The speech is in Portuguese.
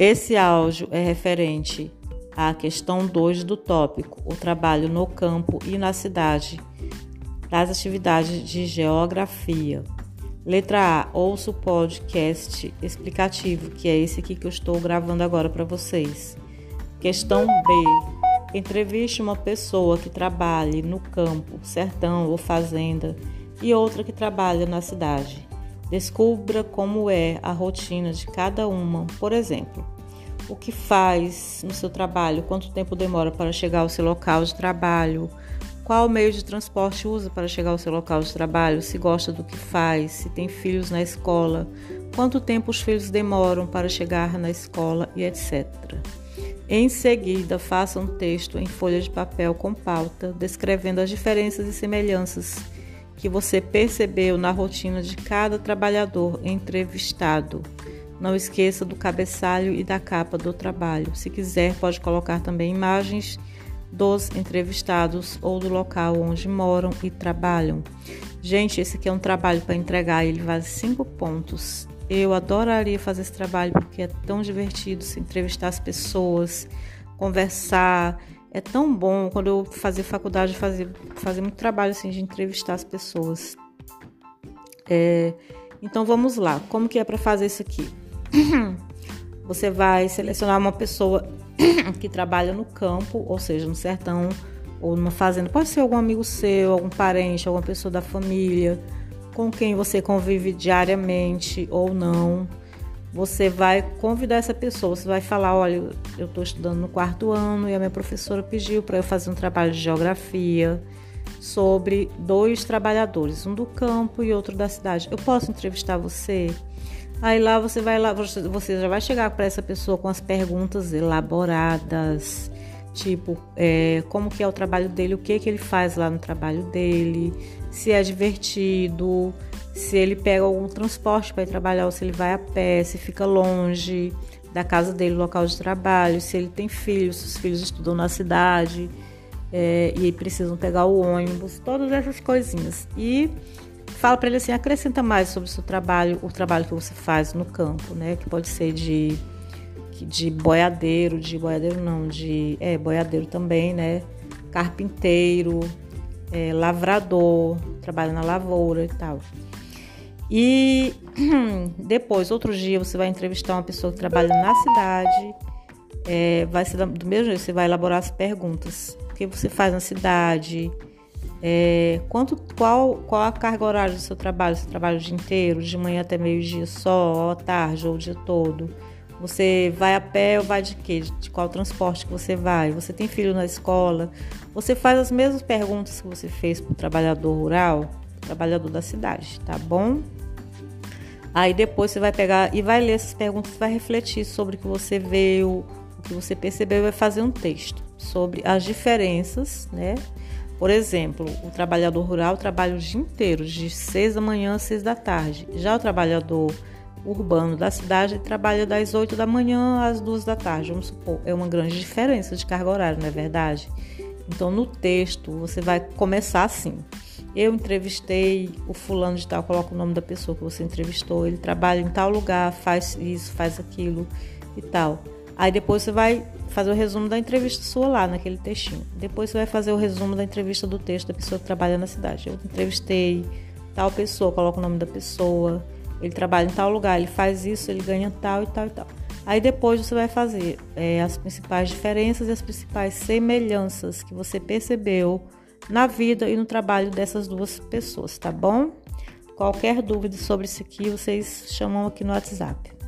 Esse áudio é referente à questão 2 do tópico, o trabalho no campo e na cidade, das atividades de geografia. Letra A, ouça o podcast explicativo, que é esse aqui que eu estou gravando agora para vocês. Questão B, entreviste uma pessoa que trabalhe no campo, sertão ou fazenda e outra que trabalha na cidade. Descubra como é a rotina de cada uma. Por exemplo, o que faz no seu trabalho, quanto tempo demora para chegar ao seu local de trabalho, qual meio de transporte usa para chegar ao seu local de trabalho, se gosta do que faz, se tem filhos na escola, quanto tempo os filhos demoram para chegar na escola? E etc. Em seguida, faça um texto em folha de papel com pauta, descrevendo as diferenças e semelhanças que você percebeu na rotina de cada trabalhador entrevistado. Não esqueça do cabeçalho e da capa do trabalho. Se quiser, pode colocar também imagens dos entrevistados ou do local onde moram e trabalham. Gente, esse aqui é um trabalho para entregar, ele vale cinco pontos. Eu adoraria fazer esse trabalho porque é tão divertido se entrevistar as pessoas, conversar, é tão bom quando eu fazia faculdade, fazer fazer muito trabalho assim de entrevistar as pessoas. É, então vamos lá, como que é para fazer isso aqui? Você vai selecionar uma pessoa que trabalha no campo, ou seja, no sertão ou numa fazenda. Pode ser algum amigo seu, algum parente, alguma pessoa da família, com quem você convive diariamente ou não você vai convidar essa pessoa, você vai falar, olha, eu estou estudando no quarto ano e a minha professora pediu para eu fazer um trabalho de geografia sobre dois trabalhadores, um do campo e outro da cidade. Eu posso entrevistar você? Aí lá você vai lá, você já vai chegar para essa pessoa com as perguntas elaboradas, tipo, é, como que é o trabalho dele, o que que ele faz lá no trabalho dele, se é divertido, se ele pega algum transporte para ir trabalhar ou se ele vai a pé, se fica longe da casa dele, local de trabalho, se ele tem filhos, se os filhos estudam na cidade é, e precisam pegar o ônibus, todas essas coisinhas. E fala para ele assim, acrescenta mais sobre o seu trabalho, o trabalho que você faz no campo, né? Que pode ser de de boiadeiro, de boiadeiro não, de é boiadeiro também, né? Carpinteiro, é, lavrador, trabalha na lavoura e tal. E depois, outro dia, você vai entrevistar uma pessoa que trabalha na cidade. É, vai ser do mesmo jeito, você vai elaborar as perguntas. O que você faz na cidade? É, quanto, qual, qual a carga horária do seu trabalho? Você trabalha o dia inteiro, de manhã até meio-dia só, ou à tarde, ou o dia todo? Você vai a pé ou vai de quê? De qual transporte que você vai? Você tem filho na escola? Você faz as mesmas perguntas que você fez para o trabalhador rural, trabalhador da cidade, tá bom? Aí depois você vai pegar e vai ler essas perguntas, vai refletir sobre o que você viu, o que você percebeu vai fazer um texto sobre as diferenças, né? Por exemplo, o trabalhador rural trabalha o dia inteiro, de 6 da manhã às 6 da tarde. Já o trabalhador urbano da cidade trabalha das 8 da manhã às 2 da tarde. Vamos supor, é uma grande diferença de carga horária, não é verdade? Então, no texto, você vai começar assim. Eu entrevistei o fulano de tal, coloca o nome da pessoa que você entrevistou, ele trabalha em tal lugar, faz isso, faz aquilo e tal. Aí depois você vai fazer o resumo da entrevista sua lá, naquele textinho. Depois você vai fazer o resumo da entrevista do texto da pessoa que trabalha na cidade. Eu entrevistei tal pessoa, coloca o nome da pessoa, ele trabalha em tal lugar, ele faz isso, ele ganha tal e tal e tal. Aí depois você vai fazer é, as principais diferenças e as principais semelhanças que você percebeu na vida e no trabalho dessas duas pessoas, tá bom? Qualquer dúvida sobre isso aqui, vocês chamam aqui no WhatsApp.